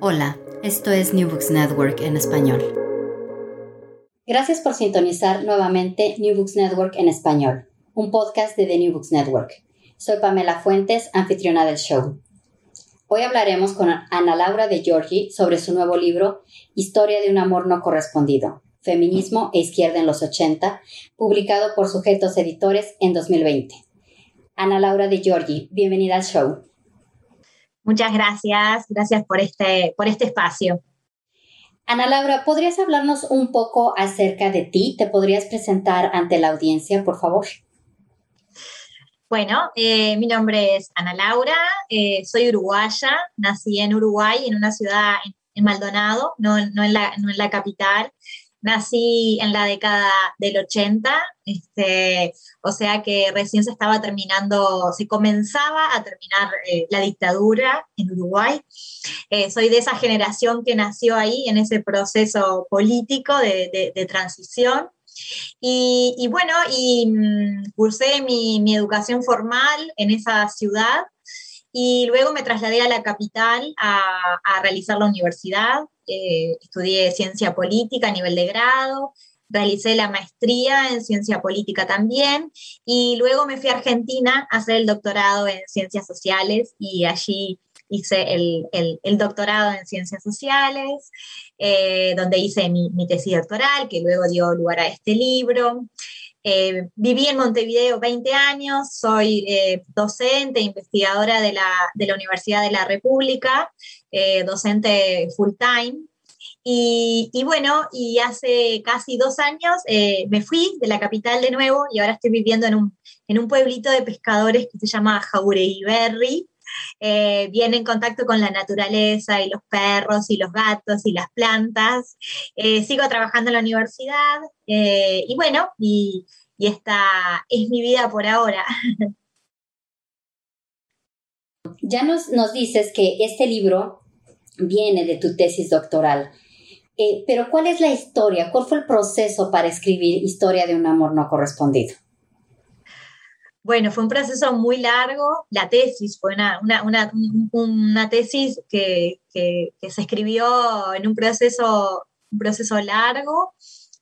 Hola, esto es New Books Network en español. Gracias por sintonizar nuevamente New Books Network en español, un podcast de The New Books Network. Soy Pamela Fuentes, anfitriona del show. Hoy hablaremos con Ana Laura de Giorgi sobre su nuevo libro Historia de un amor no correspondido, Feminismo e Izquierda en los 80, publicado por Sujetos Editores en 2020. Ana Laura de Giorgi, bienvenida al show. Muchas gracias, gracias por este, por este espacio. Ana Laura, ¿podrías hablarnos un poco acerca de ti? ¿Te podrías presentar ante la audiencia, por favor? Bueno, eh, mi nombre es Ana Laura, eh, soy uruguaya, nací en Uruguay, en una ciudad en, Maldonado, no, no, en la, no en la capital. Nací en la década del 80, este, o sea que recién se estaba terminando, se comenzaba a terminar eh, la dictadura en Uruguay. Eh, soy de esa generación que nació ahí en ese proceso político de, transición. Y, bueno, y mm, cursé mi, mi educación formal en esa ciudad y luego me trasladé a la capital a, realizar la universidad. Eh, estudié ciencia política a nivel de grado, realicé la maestría en ciencia política también y luego me fui a Argentina a hacer el doctorado en ciencias sociales y allí hice el, el, doctorado en ciencias sociales, eh, donde hice mi, mi, tesis doctoral, que luego dio lugar a este libro. Eh, viví en Montevideo 20 años, soy eh, docente, investigadora de la, de la, Universidad de la República, eh, docente full time. Y, y, bueno, y hace casi dos años me fui de la capital de nuevo y ahora estoy viviendo en un, en un pueblito de pescadores que se llama Jauregui eh, viene en contacto con la naturaleza y los perros y los gatos y las plantas. Eh, sigo trabajando en la universidad eh, y bueno, y, esta es mi vida por ahora. Ya nos, nos dices que este libro viene de tu tesis doctoral. pero ¿cuál es la historia? ¿Cuál fue el proceso para escribir Historia de un amor no correspondido? Bueno, fue un proceso muy largo. La tesis fue una, una, tesis que, se escribió en un proceso, un proceso largo.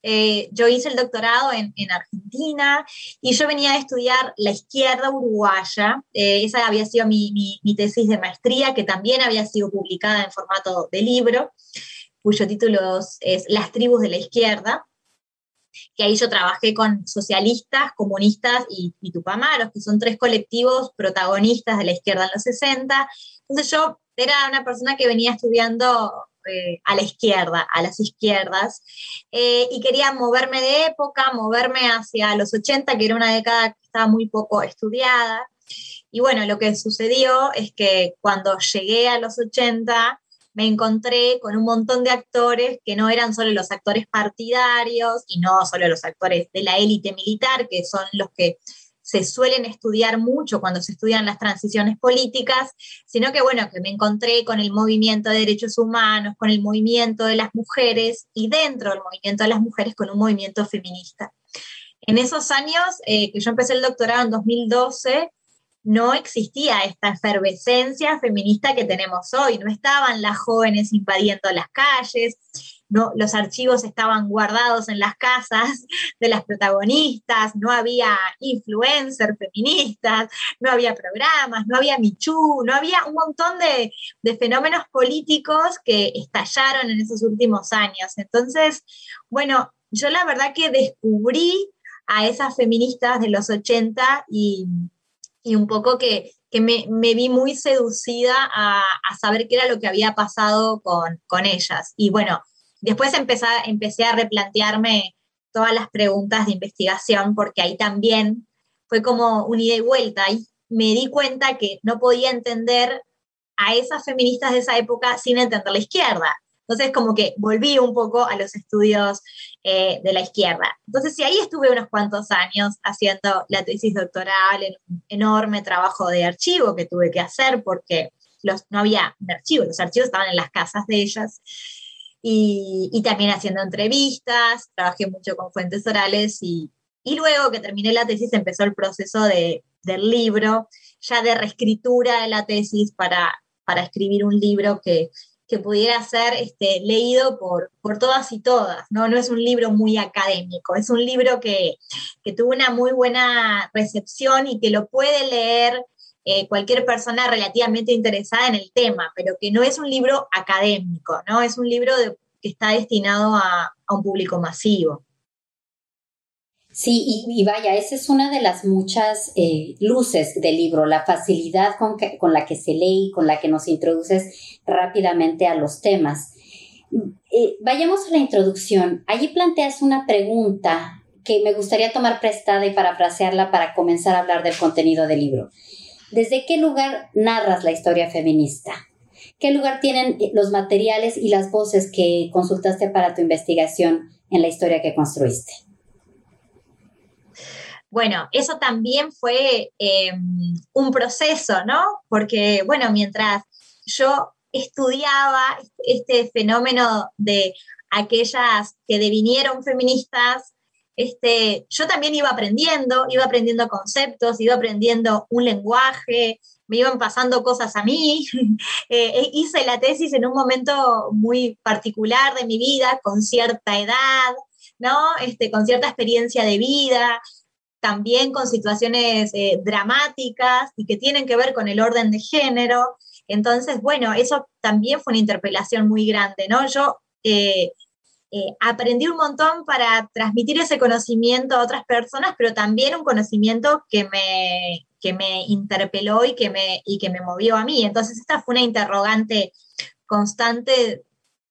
Eh, yo hice el doctorado en, Argentina y yo venía a estudiar la izquierda uruguaya. Eh, esa había sido mi, mi, tesis de maestría, que también había sido publicada en formato de libro, cuyo título es Las tribus de la izquierda que ahí yo trabajé con socialistas, comunistas y, tupamaros, que son tres colectivos protagonistas de la izquierda en los 60. Entonces yo era una persona que venía estudiando eh, a la izquierda, a las izquierdas, eh, y quería moverme de época, moverme hacia los 80, que era una década que estaba muy poco estudiada. Y bueno, lo que sucedió es que cuando llegué a los 80, me encontré con un montón de actores que no eran solo los actores partidarios y no solo los actores de la élite militar, que son los que se suelen estudiar mucho cuando se estudian las transiciones políticas, sino que bueno, que me encontré con el movimiento de derechos humanos, con el movimiento de las mujeres y dentro del movimiento de las mujeres con un movimiento feminista. En esos años eh, que yo empecé el doctorado en 2012, no existía esta efervescencia feminista que tenemos hoy, no estaban las jóvenes invadiendo las calles, no, los archivos estaban guardados en las casas de las protagonistas, no había influencers feministas, no había programas, no había Michu, no había un montón de, de fenómenos políticos que estallaron en esos últimos años. Entonces, bueno, yo la verdad que descubrí a esas feministas de los 80 y, y un poco que, me, vi muy seducida a, saber qué era lo que había pasado con, ellas. Y bueno, después empecé, empecé a replantearme todas las preguntas de investigación porque ahí también fue como un ida y vuelta. Y me di cuenta que no podía entender a esas feministas de esa época sin entender la izquierda. Entonces, como que volví un poco a los estudios eh, de la izquierda. Entonces, sí, ahí estuve unos cuantos años haciendo la tesis doctoral, un enorme trabajo de archivo que tuve que hacer porque los, no había archivos, los archivos estaban en las casas de ellas. Y, y, también haciendo entrevistas, trabajé mucho con fuentes orales y, y luego que terminé la tesis empezó el proceso de, del libro, ya de reescritura de la tesis para, para escribir un libro que, que pudiera ser este, leído por, por todas y todas, ¿no? No es un libro muy académico, es un libro que, que tuvo una muy buena recepción y que lo puede leer eh, cualquier persona relativamente interesada en el tema, pero que no es un libro académico, ¿no? Es un libro que está destinado a, a un público masivo. Sí, y, vaya, esa es una de las muchas eh, luces del libro, la facilidad con, con, la que se lee y con la que nos introduces rápidamente a los temas. Eh, vayamos a la introducción. Allí planteas una pregunta que me gustaría tomar prestada y parafrasearla para comenzar a hablar del contenido del libro. ¿Desde qué lugar narras la historia feminista? ¿Qué lugar tienen los materiales y las voces que consultaste para tu investigación en la historia que construiste? Bueno, eso también fue em, un proceso, ¿no? Porque, bueno, mientras yo estudiaba este fenómeno de aquellas que devinieron feministas, este, yo también iba aprendiendo, iba aprendiendo conceptos, iba aprendiendo un lenguaje, me iban pasando cosas a mí. Eh, hice la tesis en un momento muy particular de mi vida, con cierta edad, ¿no? Este, con cierta experiencia de vida también con situaciones eh, dramáticas y que tienen que ver con el orden de género. Entonces, bueno, eso también fue una interpelación muy grande, ¿no? Yo eh, eh, aprendí un montón para transmitir ese conocimiento a otras personas, pero también un conocimiento que me, que me interpeló y que me, y que me movió a mí. Entonces, esta fue una interrogante constante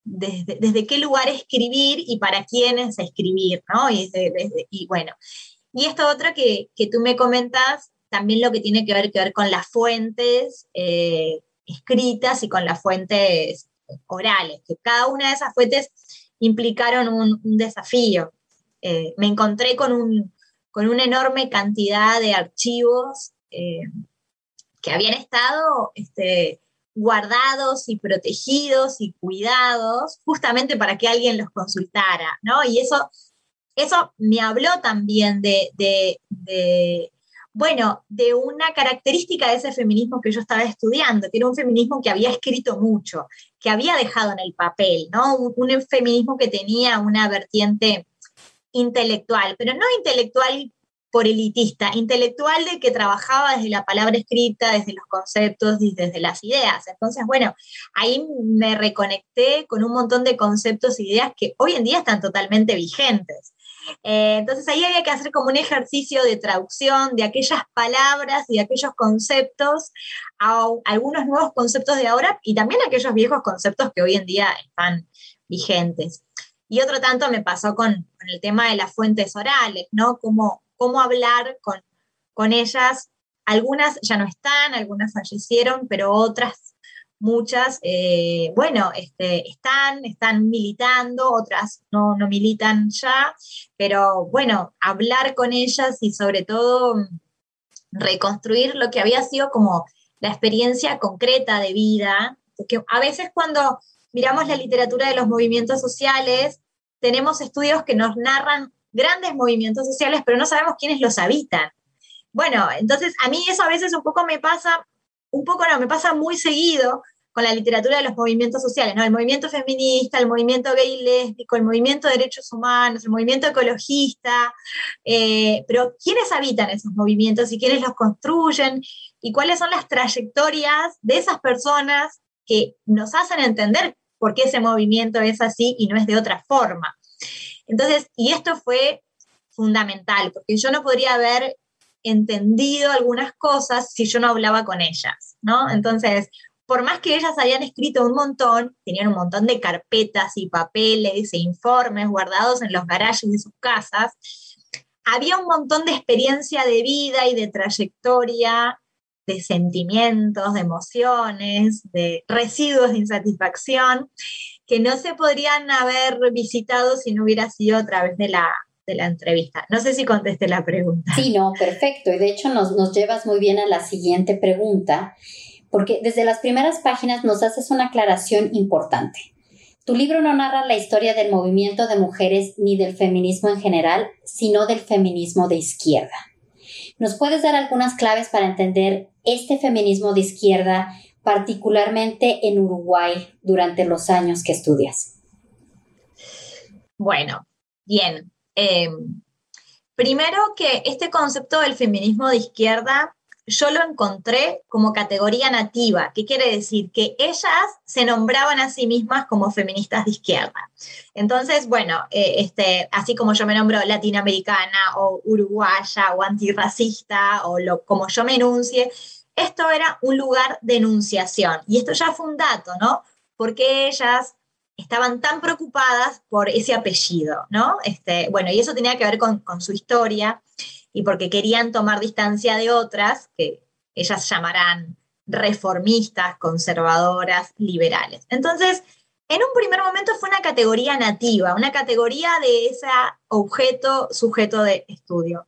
desde, desde qué lugar escribir y para quiénes escribir, ¿no? Y, y bueno, y esto otro que, que tú me comentas, también lo que tiene que ver, que ver con las fuentes eh, escritas y con las fuentes orales, que cada una de esas fuentes implicaron un, desafío. Eh, me encontré con, un, con, una enorme cantidad de archivos eh, que habían estado este, guardados y protegidos y cuidados justamente para que alguien los consultara, ¿no? Y eso eso me habló también de, bueno, de una característica de ese feminismo que yo estaba estudiando, que era un feminismo que había escrito mucho, que había dejado en el papel, ¿no? Un, feminismo que tenía una vertiente intelectual, pero no intelectual por elitista, intelectual de que trabajaba desde la palabra escrita, desde los conceptos y desde las ideas. Entonces, bueno, ahí me reconecté con un montón de conceptos e ideas que hoy en día están totalmente vigentes. Eh, entonces ahí había que hacer como un ejercicio de traducción de aquellas palabras y de aquellos conceptos a algunos nuevos conceptos de ahora y también aquellos viejos conceptos que hoy en día están vigentes. Y otro tanto me pasó con, el tema de las fuentes orales, ¿no? Cómo, cómo hablar con, con ellas. Algunas ya no están, algunas fallecieron, pero otras muchas, eh, bueno, este, están, están militando, otras no, no militan ya, pero bueno, hablar con ellas y sobre todo reconstruir lo que había sido como la experiencia concreta de vida, porque a veces cuando miramos la literatura de los movimientos sociales, tenemos estudios que nos narran grandes movimientos sociales, pero no sabemos quiénes los habitan. Bueno, entonces a mí eso a veces un poco me pasa, un poco no, me pasa muy seguido con la literatura de los movimientos sociales, ¿no? El movimiento feminista, el movimiento gay y lésbico, el movimiento de derechos humanos, el movimiento ecologista, eh, pero ¿quiénes habitan esos movimientos y quiénes los construyen? ¿Y cuáles son las trayectorias de esas personas que nos hacen entender por qué ese movimiento es así y no es de otra forma? Entonces, y esto fue fundamental, porque yo no podría haber entendido algunas cosas si yo no hablaba con ellas, ¿no? Entonces, por más que ellas habían escrito un montón, tenían un montón de carpetas y papeles e informes guardados en los garajes de sus casas, había un montón de experiencia de vida y de trayectoria de sentimientos, de emociones, de residuos de insatisfacción que no se podrían haber visitado si no hubiera sido a través de la, de la entrevista. No sé si contesté la pregunta. Sí, no, perfecto. Y de hecho nos, nos llevas muy bien a la siguiente pregunta, porque desde las primeras páginas nos haces una aclaración importante. Tu libro no narra la historia del movimiento de mujeres ni del feminismo en general, sino del feminismo de izquierda. ¿Nos puedes dar algunas claves para entender este feminismo de izquierda, particularmente en Uruguay, durante los años que estudias? Bueno, bien. Em, primero que este concepto del feminismo de izquierda yo lo encontré como categoría nativa, que quiere decir que ellas se nombraban a sí mismas como feministas de izquierda. Entonces, bueno, eh, este, así como yo me nombro latinoamericana o uruguaya o antirracista o lo, como yo me enuncie, esto era un lugar de enunciación. Y esto ya fue un dato, ¿no? Porque ellas estaban tan preocupadas por ese apellido, ¿no? Este, bueno, y eso tenía que ver con, con su historia y porque querían tomar distancia de otras que ellas llamarán reformistas, conservadoras, liberales. Entonces, en un primer momento fue una categoría nativa, una categoría de ese objeto, sujeto de estudio.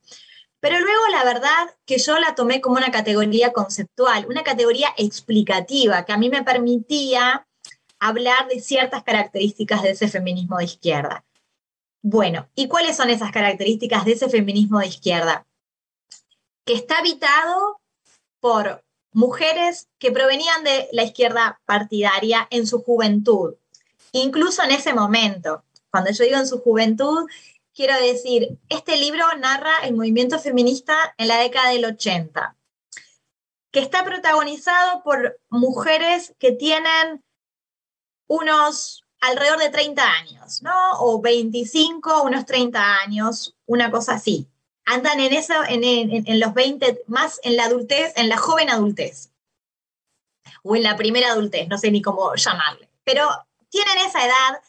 Pero luego la verdad que yo la tomé como una categoría conceptual, una categoría explicativa que a mí me permitía hablar de ciertas características de ese feminismo de izquierda. Bueno, ¿y cuáles son esas características de ese feminismo de izquierda? Que está habitado por mujeres que provenían de la izquierda partidaria en su juventud, incluso en ese momento. Cuando yo digo en su juventud, quiero decir, este libro narra el movimiento feminista en la década del 80, que está protagonizado por mujeres que tienen unos alrededor de 30 años, ¿no? O 25, unos 30 años, una cosa así. Andan en eso, en, los 20, más en la adultez, en la joven adultez. O en la primera adultez, no sé ni cómo llamarle. Pero tienen esa edad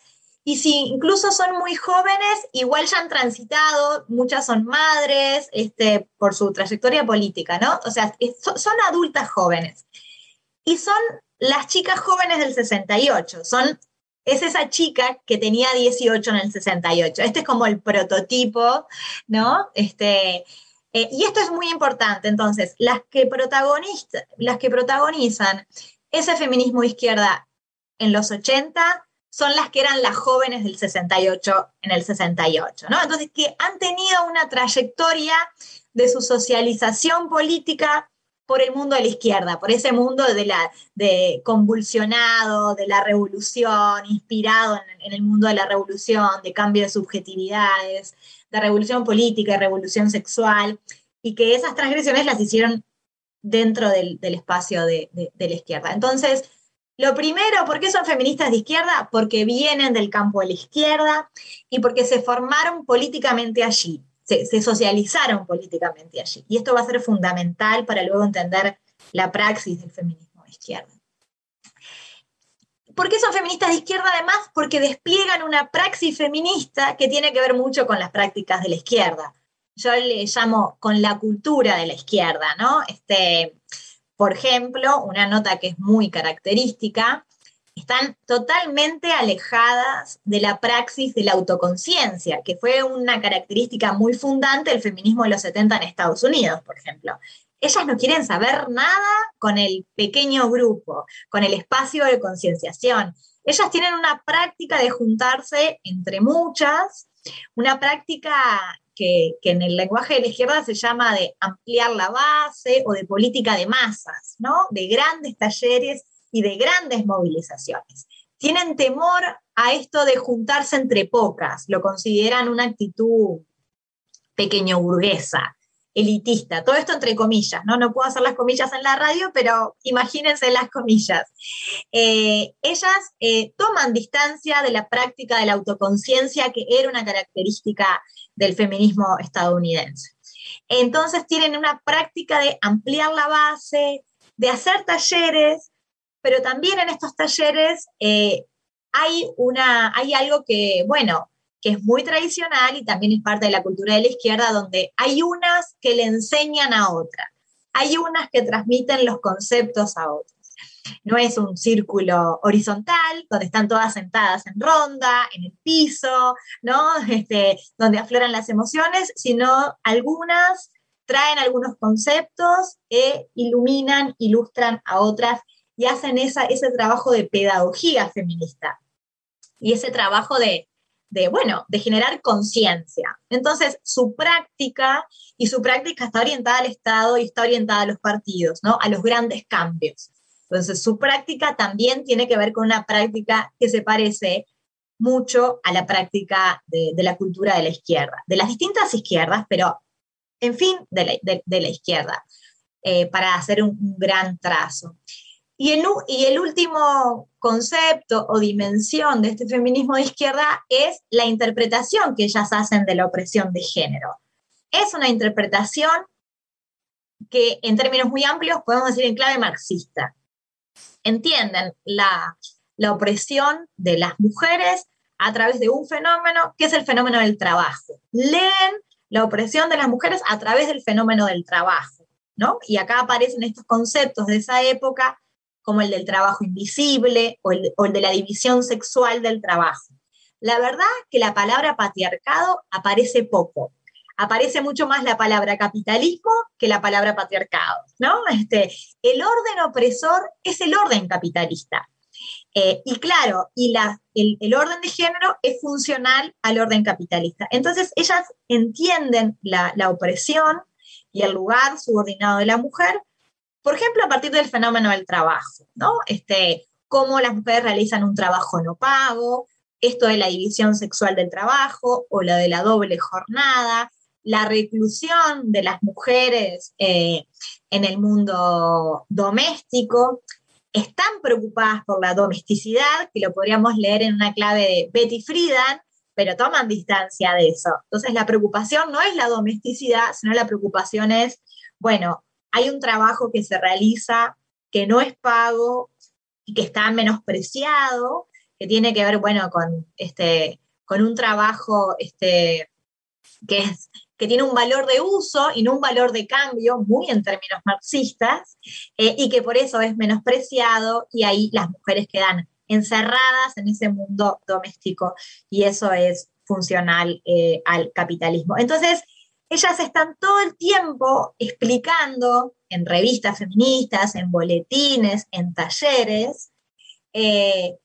y si incluso son muy jóvenes, igual ya han transitado, muchas son madres, este, por su trayectoria política, ¿no? O sea, son adultas jóvenes. Y son las chicas jóvenes del 68, son es esa chica que tenía 18 en el 68. Este es como el prototipo, ¿no? Este, eh, y esto es muy importante. Entonces, las que, las que protagonizan ese feminismo de izquierda en los 80 son las que eran las jóvenes del 68 en el 68, ¿no? Entonces, que han tenido una trayectoria de su socialización política por el mundo de la izquierda, por ese mundo de la, de convulsionado, de la revolución, inspirado en, el mundo de la revolución, de cambio de subjetividades, de revolución política, y revolución sexual, y que esas transgresiones las hicieron dentro del, espacio de, de, la izquierda. Entonces, lo primero, ¿por qué son feministas de izquierda? Porque vienen del campo de la izquierda y porque se formaron políticamente allí se, socializaron políticamente allí. Y esto va a ser fundamental para luego entender la praxis del feminismo de izquierda. ¿Por qué son feministas de izquierda además? Porque despliegan una praxis feminista que tiene que ver mucho con las prácticas de la izquierda. Yo le llamo con la cultura de la izquierda, ¿no? Este, por ejemplo, una nota que es muy característica están totalmente alejadas de la praxis de la autoconciencia, que fue una característica muy fundante del feminismo de los 70 en Estados Unidos, por ejemplo. Ellas no quieren saber nada con el pequeño grupo, con el espacio de concienciación. Ellas tienen una práctica de juntarse entre muchas, una práctica que, que, en el lenguaje de la izquierda se llama de ampliar la base o de política de masas, ¿no? De grandes talleres y de grandes movilizaciones. Tienen temor a esto de juntarse entre pocas, lo consideran una actitud pequeño burguesa, elitista, todo esto entre comillas, ¿no? No puedo hacer las comillas en la radio, pero imagínense las comillas. Eh, ellas eh, toman distancia de la práctica de la autoconciencia, que era una característica del feminismo estadounidense. Entonces tienen una práctica de ampliar la base, de hacer talleres, pero también en estos talleres eh, hay, una, hay algo que, bueno, que es muy tradicional y también es parte de la cultura de la izquierda, donde hay unas que le enseñan a otras. hay unas que transmiten los conceptos a otros. No es un círculo horizontal donde están todas sentadas en ronda, en el piso, ¿no? Este, donde afloran las emociones, sino algunas traen algunos conceptos e iluminan, ilustran a otras y hacen esa, ese trabajo de pedagogía feminista y ese trabajo de, de bueno, de generar conciencia. Entonces, su práctica, y su práctica está orientada al Estado y está orientada a los partidos, ¿no? A los grandes cambios. Entonces, su práctica también tiene que ver con una práctica que se parece mucho a la práctica de, la cultura de la izquierda, de las distintas izquierdas, pero en fin, de la, izquierda, eh, para hacer un, gran trazo. Y el, y el, último concepto o dimensión de este feminismo de izquierda es la interpretación que ellas hacen de la opresión de género. Es una interpretación que en términos muy amplios podemos decir en clave marxista entienden la, opresión de las mujeres a través de un fenómeno que es el fenómeno del trabajo. Leen la opresión de las mujeres a través del fenómeno del trabajo, ¿no? Y acá aparecen estos conceptos de esa época como el del trabajo invisible o el, o el de la división sexual del trabajo. La verdad que la palabra patriarcado aparece poco aparece mucho más la palabra capitalismo que la palabra patriarcado, ¿no? Este, el orden opresor es el orden capitalista. Eh, y claro, y la, el, orden de género es funcional al orden capitalista. Entonces, ellas entienden la, opresión y el lugar subordinado de la mujer, por ejemplo, a partir del fenómeno del trabajo, ¿no? Este, cómo las mujeres realizan un trabajo no pago, esto de la división sexual del trabajo o la de la doble jornada, la reclusión de las mujeres eh, en el mundo doméstico, están preocupadas por la domesticidad, que lo podríamos leer en una clave de Betty Friedan, pero toman distancia de eso. Entonces la preocupación no es la domesticidad, sino la preocupación es, bueno, hay un trabajo que se realiza que no es pago y que está menospreciado, que tiene que ver, bueno, con, este, con un trabajo este, que tiene un valor de uso y no un valor de cambio, muy en términos marxistas, eh, y que por eso es menospreciado y ahí las mujeres quedan encerradas en ese mundo doméstico y eso es funcional eh, al capitalismo. Entonces, ellas están todo el tiempo explicando en revistas feministas, en boletines, en talleres, eh,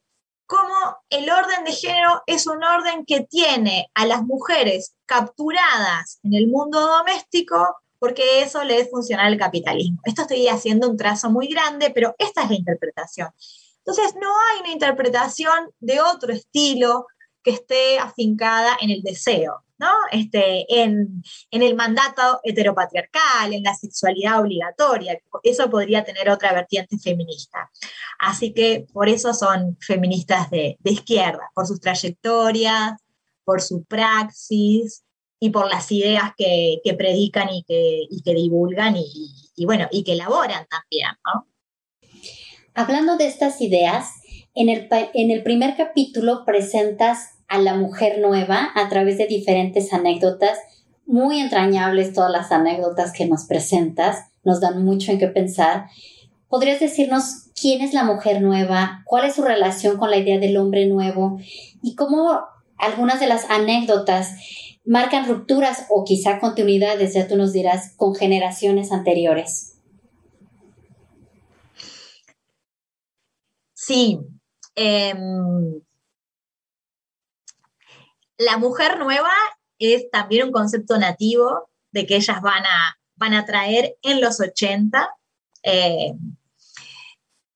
cómo el orden de género es un orden que tiene a las mujeres capturadas en el mundo doméstico porque eso le es funcionar al capitalismo. Esto estoy haciendo un trazo muy grande, pero esta es la interpretación. Entonces, no hay una interpretación de otro estilo que esté afincada en el deseo. ¿No? Este, en, el mandato heteropatriarcal, en la sexualidad obligatoria. Eso podría tener otra vertiente feminista. Así que por eso son feministas de, izquierda, por sus trayectorias, por su praxis y por las ideas que, predican y que, que divulgan y, bueno, y que elaboran también, Hablando de estas ideas, en el, en el primer capítulo presentas a la mujer nueva a través de diferentes anécdotas, muy entrañables todas las anécdotas que nos presentas, nos dan mucho en qué pensar. ¿Podrías decirnos quién es la mujer nueva? ¿Cuál es su relación con la idea del hombre nuevo? Y cómo algunas de las anécdotas marcan rupturas o quizá continuidades, ya tú nos dirás, con generaciones anteriores. Sí. Em, la mujer nueva es también un concepto nativo de que ellas van a, van a traer en los 80. Eh,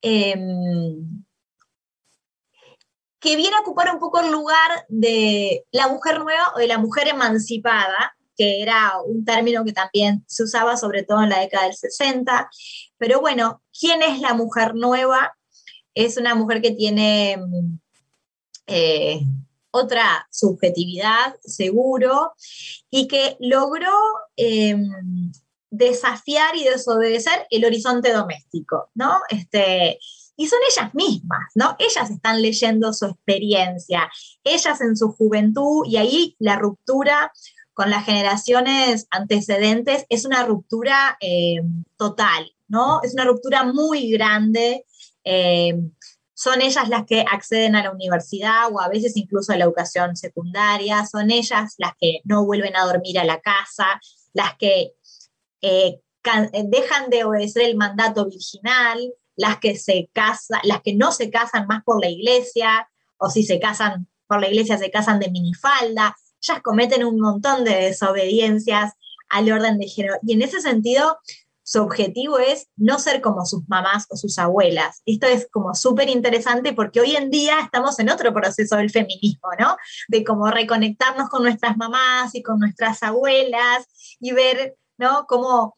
em, que viene a ocupar un poco el lugar de la mujer nueva o de la mujer emancipada, que era un término que también se usaba sobre todo en la década del 60. Pero bueno, ¿quién es la mujer nueva? Es una mujer que tiene eh, otra subjetividad, seguro, y que logró em, desafiar y desobedecer el horizonte doméstico, ¿no? Este, y son ellas mismas, ¿no? Ellas están leyendo su experiencia, ellas en su juventud, y ahí la ruptura con las generaciones antecedentes es una ruptura eh, total, ¿no? Es una ruptura muy grande. Eh, son ellas las que acceden a la universidad o a veces incluso a la educación secundaria, son ellas las que no vuelven a dormir a la casa, las que eh, dejan de obedecer el mandato virginal, las que se casan, las que no se casan más por la iglesia, o si se casan por la iglesia se casan de minifalda, ellas cometen un montón de desobediencias al orden de género. Y en ese sentido, su objetivo es no ser como sus mamás o sus abuelas. Esto es como súper interesante porque hoy en día estamos en otro proceso del feminismo, ¿no? De cómo reconectarnos con nuestras mamás y con nuestras abuelas y ver, ¿no? Cómo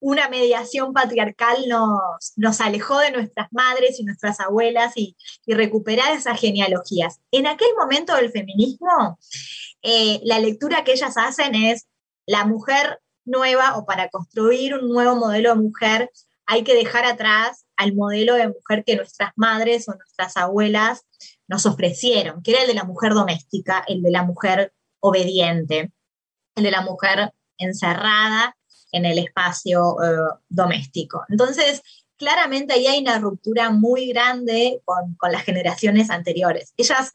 una mediación patriarcal nos, nos alejó de nuestras madres y nuestras abuelas y, recuperar esas genealogías. En aquel momento del feminismo, eh, la lectura que ellas hacen es la mujer nueva o para construir un nuevo modelo de mujer hay que dejar atrás al modelo de mujer que nuestras madres o nuestras abuelas nos ofrecieron, que era el de la mujer doméstica, el de la mujer obediente, el de la mujer encerrada en el espacio eh, doméstico. Entonces, claramente ahí hay una ruptura muy grande con, las generaciones anteriores. Ellas,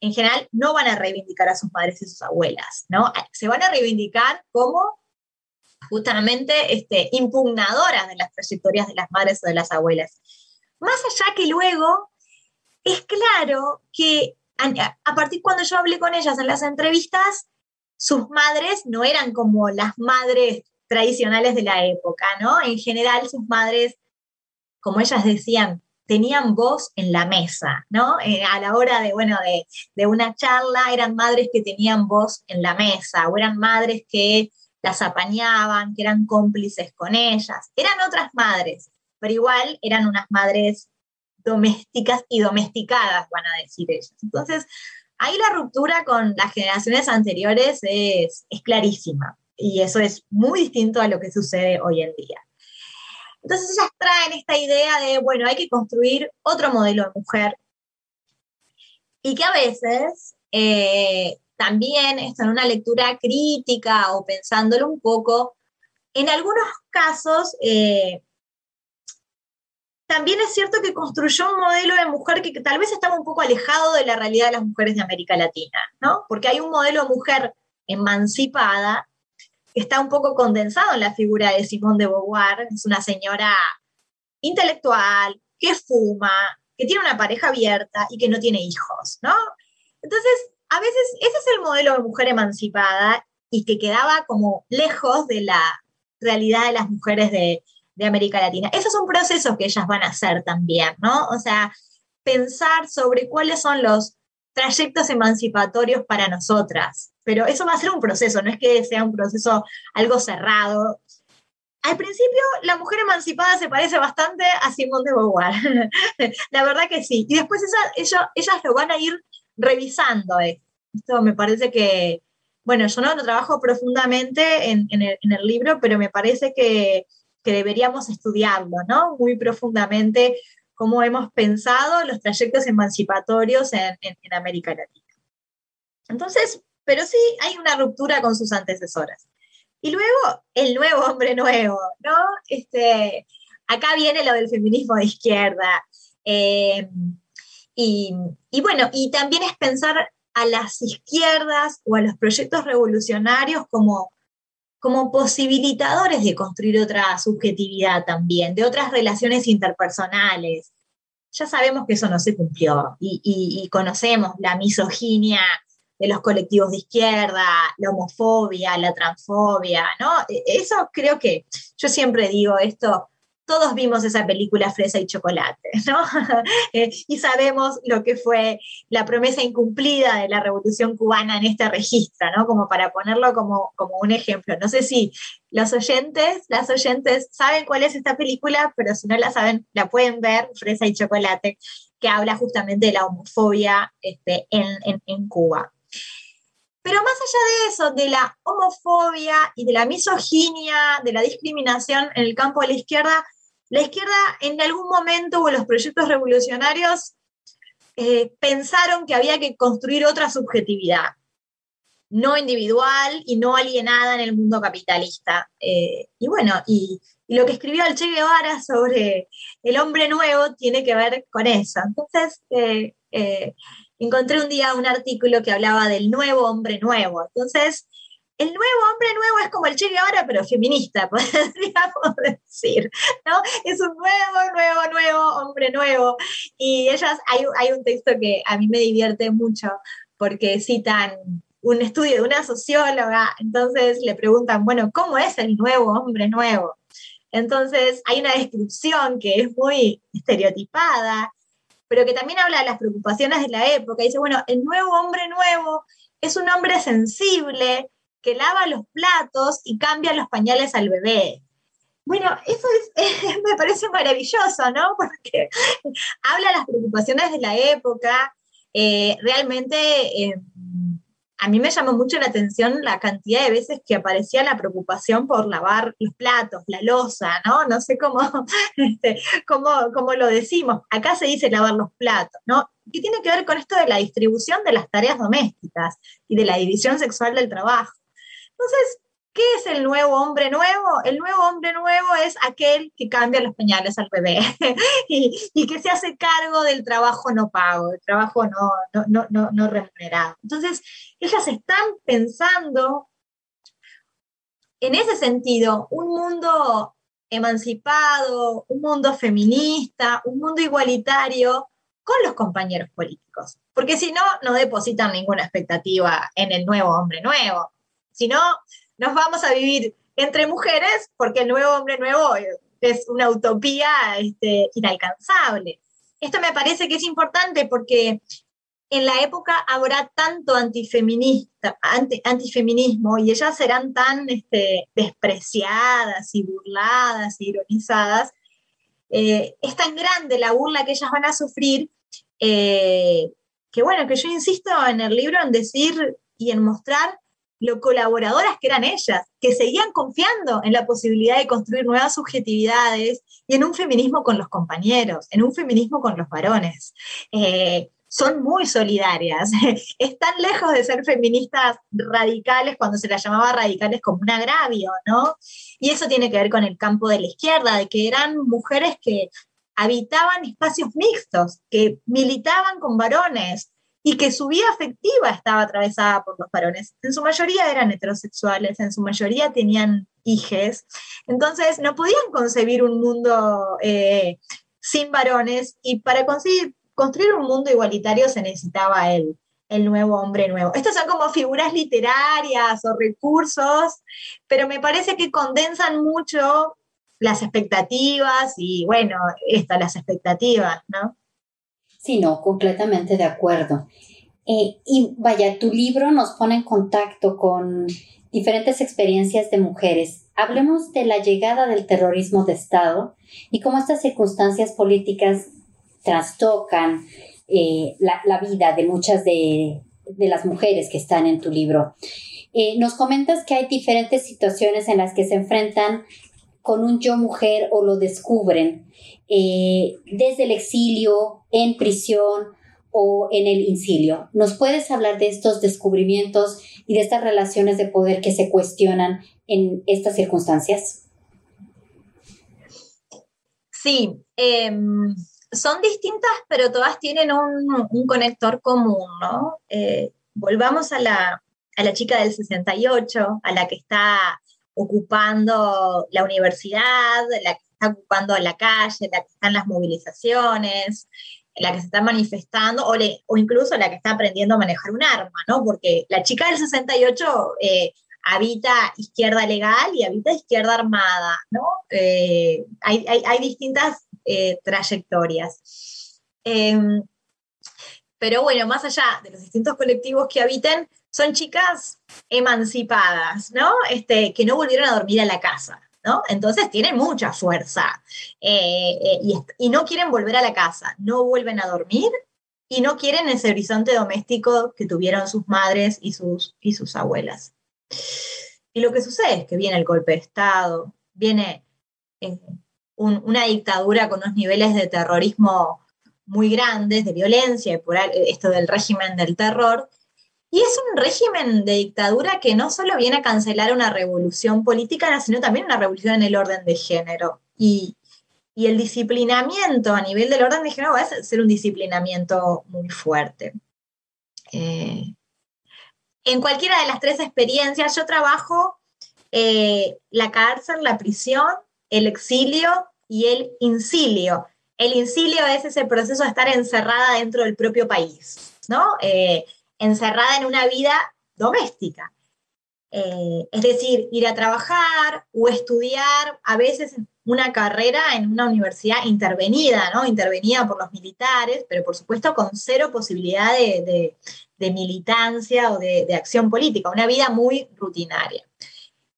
en general, no van a reivindicar a sus madres y sus abuelas, ¿no? Se van a reivindicar como justamente este, impugnadoras de las trayectorias de las madres o de las abuelas. Más allá que luego, es claro que a, a partir cuando yo hablé con ellas en las entrevistas, sus madres no eran como las madres tradicionales de la época, ¿no? En general sus madres, como ellas decían, tenían voz en la mesa, ¿no? Eh, a la hora de, bueno, de, de, una charla eran madres que tenían voz en la mesa, o eran madres que las apañaban, que eran cómplices con ellas. Eran otras madres, pero igual eran unas madres domésticas y domesticadas, van a decir ellas. Entonces, ahí la ruptura con las generaciones anteriores es, es clarísima y eso es muy distinto a lo que sucede hoy en día. Entonces ellas traen esta idea de, bueno, hay que construir otro modelo de mujer y que a veces eh, también, esto en una lectura crítica o pensándolo un poco, en algunos casos eh, también es cierto que construyó un modelo de mujer que tal vez estaba un poco alejado de la realidad de las mujeres de América Latina, ¿no? Porque hay un modelo de mujer emancipada está un poco condensado en la figura de Simone de Beauvoir. Es una señora intelectual, que fuma, que tiene una pareja abierta y que no tiene hijos, ¿no? Entonces, a veces ese es el modelo de mujer emancipada y que quedaba como lejos de la realidad de las mujeres de, América Latina. Esos son procesos que ellas van a hacer también, ¿no? O sea, pensar sobre cuáles son los trayectos emancipatorios para nosotras. Pero eso va a ser un proceso, no es que sea un proceso algo cerrado. Al principio, la mujer emancipada se parece bastante a Simone de Beauvoir. la verdad que sí. Y después ellas lo van a ir revisando. Esto me parece que, bueno, yo no lo trabajo profundamente en, el, libro, pero me parece que, que deberíamos estudiarlo, ¿no? Muy profundamente cómo hemos pensado los trayectos emancipatorios en, América Latina. Entonces, pero sí hay una ruptura con sus antecesoras. Y luego el nuevo hombre nuevo, ¿no? Este, acá viene lo del feminismo de izquierda. Eh, y, bueno, y también es pensar a las izquierdas o a los proyectos revolucionarios como como posibilitadores de construir otra subjetividad también, de otras relaciones interpersonales. Ya sabemos que eso no se cumplió y, conocemos la misoginia de los colectivos de izquierda, la homofobia, la transfobia, ¿no? E, eso creo que, yo siempre digo esto, todos vimos esa película Fresa y Chocolate, ¿no? Eh, y sabemos lo que fue la promesa incumplida de la Revolución Cubana en este registro, ¿no? Como para ponerlo como, como un ejemplo. No sé si los oyentes, las oyentes saben cuál es esta película, pero si no la saben, la pueden ver, Fresa y Chocolate, que habla justamente de la homofobia este, en, en, en Cuba. Pero más allá de eso, de la homofobia y de la misoginia, de la discriminación en el campo de la izquierda, la izquierda en algún momento o los proyectos revolucionarios eh, pensaron que había que construir otra subjetividad. no individual y no alienada en el mundo capitalista. Eh, y bueno, y, lo que escribió el Che Guevara sobre el hombre nuevo tiene que ver con eso. Entonces, eh, encontré un día un artículo que hablaba del nuevo hombre nuevo. Entonces, el nuevo hombre nuevo es como el Che Guevara, pero feminista, podríamos decir, ¿no? Es un nuevo, nuevo, nuevo hombre nuevo. Y ellas, hay, hay un texto que a mí me divierte mucho porque citan un estudio de una socióloga, entonces le preguntan, bueno, ¿cómo es el nuevo hombre nuevo? Entonces hay una descripción que es muy estereotipada, pero que también habla de las preocupaciones de la época. Dice, bueno, el nuevo hombre nuevo es un hombre sensible que lava los platos y cambia los pañales al bebé. Bueno, eso es, me parece maravilloso, ¿no? Porque habla las preocupaciones de la época. Eh, realmente eh, a mí me llamó mucho la atención la cantidad de veces que aparecía la preocupación por lavar los platos, la losa, ¿no? No sé cómo, este, cómo, cómo, lo decimos. Acá se dice lavar los platos, ¿no? ¿Qué tiene que ver con esto de la distribución de las tareas domésticas y de la división sexual del trabajo? Entonces, ¿Qué es el nuevo hombre nuevo? El nuevo hombre nuevo es aquel que cambia los pañales al bebé y, que se hace cargo del trabajo no pago, del trabajo no, no, no, no remunerado. Entonces, ellas están pensando en ese sentido un mundo emancipado, un mundo feminista, un mundo igualitario con los compañeros políticos. Porque si no, no depositan ninguna expectativa en el nuevo hombre nuevo. Si no, nos vamos a vivir entre mujeres porque el nuevo hombre nuevo es una utopía este, inalcanzable. Esto me parece que es importante porque en la época habrá tanto antifeminista, antifeminismo y ellas serán tan este, despreciadas y burladas y ironizadas. Eh, es tan grande la burla que ellas van a sufrir eh, que bueno, que yo insisto en el libro en decir y en mostrar lo colaboradoras que eran ellas, que seguían confiando en la posibilidad de construir nuevas subjetividades y en un feminismo con los compañeros, en un feminismo con los varones. Eh, son muy solidarias. Están lejos de ser feministas radicales cuando se las llamaba radicales como un agravio, ¿no? Y eso tiene que ver con el campo de la izquierda, de que eran mujeres que habitaban espacios mixtos, que militaban con varones, y que su vida afectiva estaba atravesada por los varones. En su mayoría eran heterosexuales, en su mayoría tenían hijes, entonces no podían concebir un mundo eh, sin varones y para conseguir, construir un mundo igualitario se necesitaba el, el nuevo hombre nuevo. Estas son como figuras literarias o recursos, pero me parece que condensan mucho las expectativas y bueno, estas las expectativas, ¿no? Sí, no, completamente de acuerdo. Eh, y vaya, tu libro nos pone en contacto con diferentes experiencias de mujeres. Hablemos de la llegada del terrorismo de Estado y cómo estas circunstancias políticas trastocan eh, la, vida de muchas de, las mujeres que están en tu libro. Eh, nos comentas que hay diferentes situaciones en las que se enfrentan con un yo mujer o lo descubren eh, desde el exilio, en prisión o en el incilio. ¿Nos puedes hablar de estos descubrimientos y de estas relaciones de poder que se cuestionan en estas circunstancias? Sí, em, son distintas, pero todas tienen un, conector común, ¿no? Eh, volvamos a la, a la chica del 68, a la que está ocupando la universidad, la que está ocupando la calle, la que está en las movilizaciones, la que se está manifestando, o, incluso la que está aprendiendo a manejar un arma, ¿no? Porque la chica del 68 eh, habita izquierda legal y habita izquierda armada, ¿no? Eh, hay, distintas eh, trayectorias. Em, pero bueno, más allá de los distintos colectivos que habiten, son chicas emancipadas, ¿no? Este, que no volvieron a dormir a la casa, Entonces tienen mucha fuerza eh, eh, y, no quieren volver a la casa, no vuelven a dormir y no quieren ese horizonte doméstico que tuvieron sus madres y sus, y sus abuelas. Y lo que sucede es que viene el golpe de Estado, viene eh, una dictadura con unos niveles de terrorismo muy grandes, de violencia, y por esto del régimen del terror, Y es un régimen de dictadura que no solo viene a cancelar una revolución política, sino también una revolución en el orden de género. Y, el disciplinamiento a nivel del orden de género va a ser un disciplinamiento muy fuerte. Eh, en cualquiera de las tres experiencias, yo trabajo eh, la cárcel, la prisión, el exilio y el incilio. El incilio es ese proceso de estar encerrada dentro del propio país, ¿no? Eh, encerrada en una vida doméstica. Eh, es decir, ir a trabajar o estudiar, a veces una carrera en una universidad intervenida. Intervenida por los militares, pero por supuesto con cero posibilidad de, militancia o de, de, acción política, una vida muy rutinaria.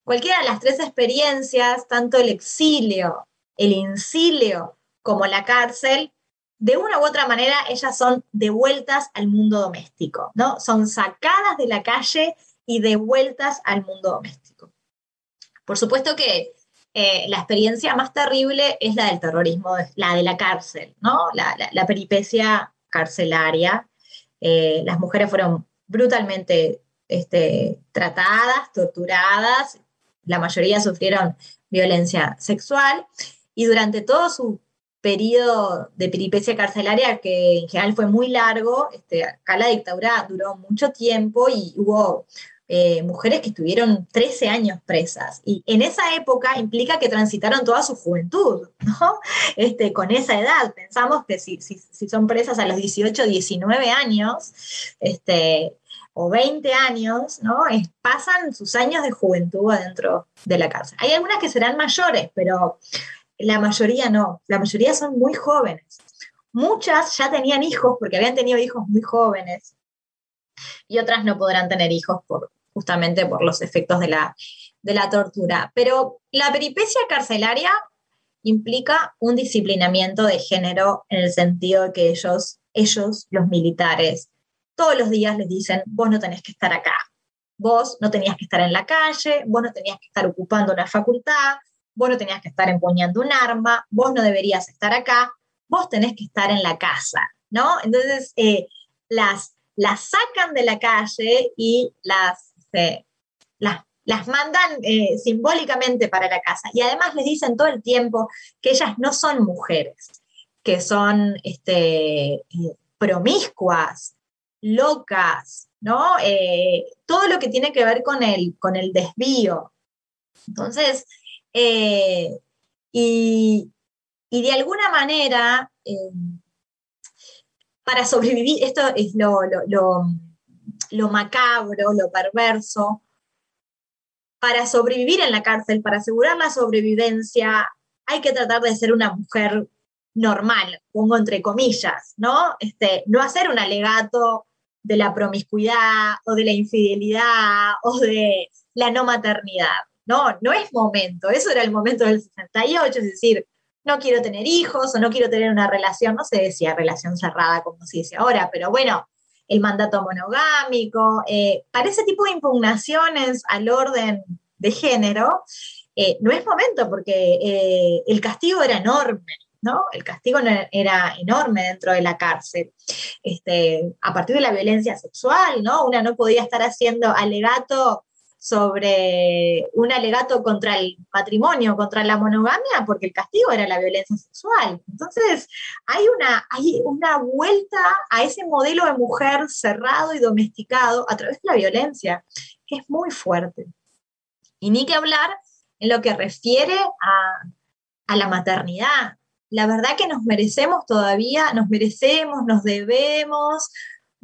Cualquiera de las tres experiencias, tanto el exilio, el incilio como la cárcel, de una u otra manera ellas son devueltas al mundo doméstico, ¿no? Son sacadas de la calle y devueltas al mundo doméstico. Por supuesto que eh, la experiencia más terrible es la del terrorismo, la de la cárcel, ¿no? La, peripecia carcelaria. Eh, las mujeres fueron brutalmente este, tratadas, torturadas, la mayoría sufrieron violencia sexual y durante todo su periodo de peripecia carcelaria, que en general fue muy largo, este, acá la dictadura duró mucho tiempo y hubo eh, mujeres que estuvieron 13 años presas. Y en esa época implica que transitaron toda su juventud, ¿no? Este, con esa edad. Pensamos que si, si, son presas a los 18, 19 años, este, o 20 años, ¿no? pasan sus años de juventud adentro de la cárcel. Hay algunas que serán mayores, pero la mayoría no, la mayoría son muy jóvenes. Muchas ya tenían hijos porque habían tenido hijos muy jóvenes y otras no podrán tener hijos por, justamente por los efectos de la, de la tortura. Pero la peripecia carcelaria implica un disciplinamiento de género en el sentido de que ellos, ellos, los militares, todos los días les dicen, vos no tenés que estar acá, vos no tenías que estar en la calle, vos no tenías que estar ocupando una facultad, vos no tenías que estar empuñando un arma, vos no deberías estar acá, vos tenés que estar en la casa, ¿no? Entonces, eh, las, las sacan de la calle y las, este, las, las mandan eh, simbólicamente para la casa. Y además les dicen todo el tiempo que ellas no son mujeres, que son este, eh, promiscuas, locas, ¿no? todo lo que tiene que ver con el, con el desvío. Entonces, eh, y, de alguna manera, eh, para sobrevivir, esto es lo, lo, macabro, lo perverso, para sobrevivir en la cárcel, para asegurar la sobrevivencia, hay que tratar de ser una mujer normal, pongo entre comillas, ¿no? Este, no hacer un alegato de la promiscuidad o de la infidelidad o de la no maternidad. No, no es momento. Eso era el momento del 68, es decir, no quiero tener hijos o no quiero tener una relación, no se decía relación cerrada como se dice ahora, pero bueno, el mandato monogámico, eh, para ese tipo de impugnaciones al orden de género, eh, no es momento porque eh, el castigo era enorme. ¿no? El castigo era enorme dentro de la cárcel. Este, a partir de la violencia sexual, ¿no? Una no podía estar haciendo alegato sobre un alegato contra el matrimonio, contra la monogamia, porque el castigo era la violencia sexual. Entonces, hay una, hay una vuelta a ese modelo de mujer cerrado y domesticado a través de la violencia, que es muy fuerte. Y ni que hablar en lo que refiere a, a la maternidad. La verdad que nos merecemos todavía, nos merecemos, nos debemos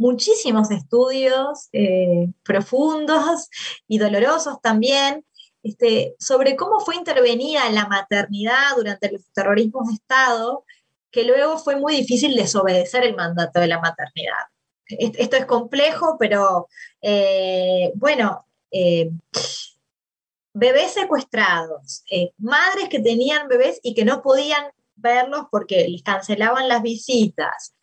muchísimos estudios eh, profundos y dolorosos también este, sobre cómo fue intervenida la maternidad durante los terrorismos de Estado, que luego fue muy difícil desobedecer el mandato de la maternidad. Esto es complejo, pero eh, bueno, eh, bebés secuestrados, madres que tenían bebés y que no podían verlos porque les cancelaban las visitas,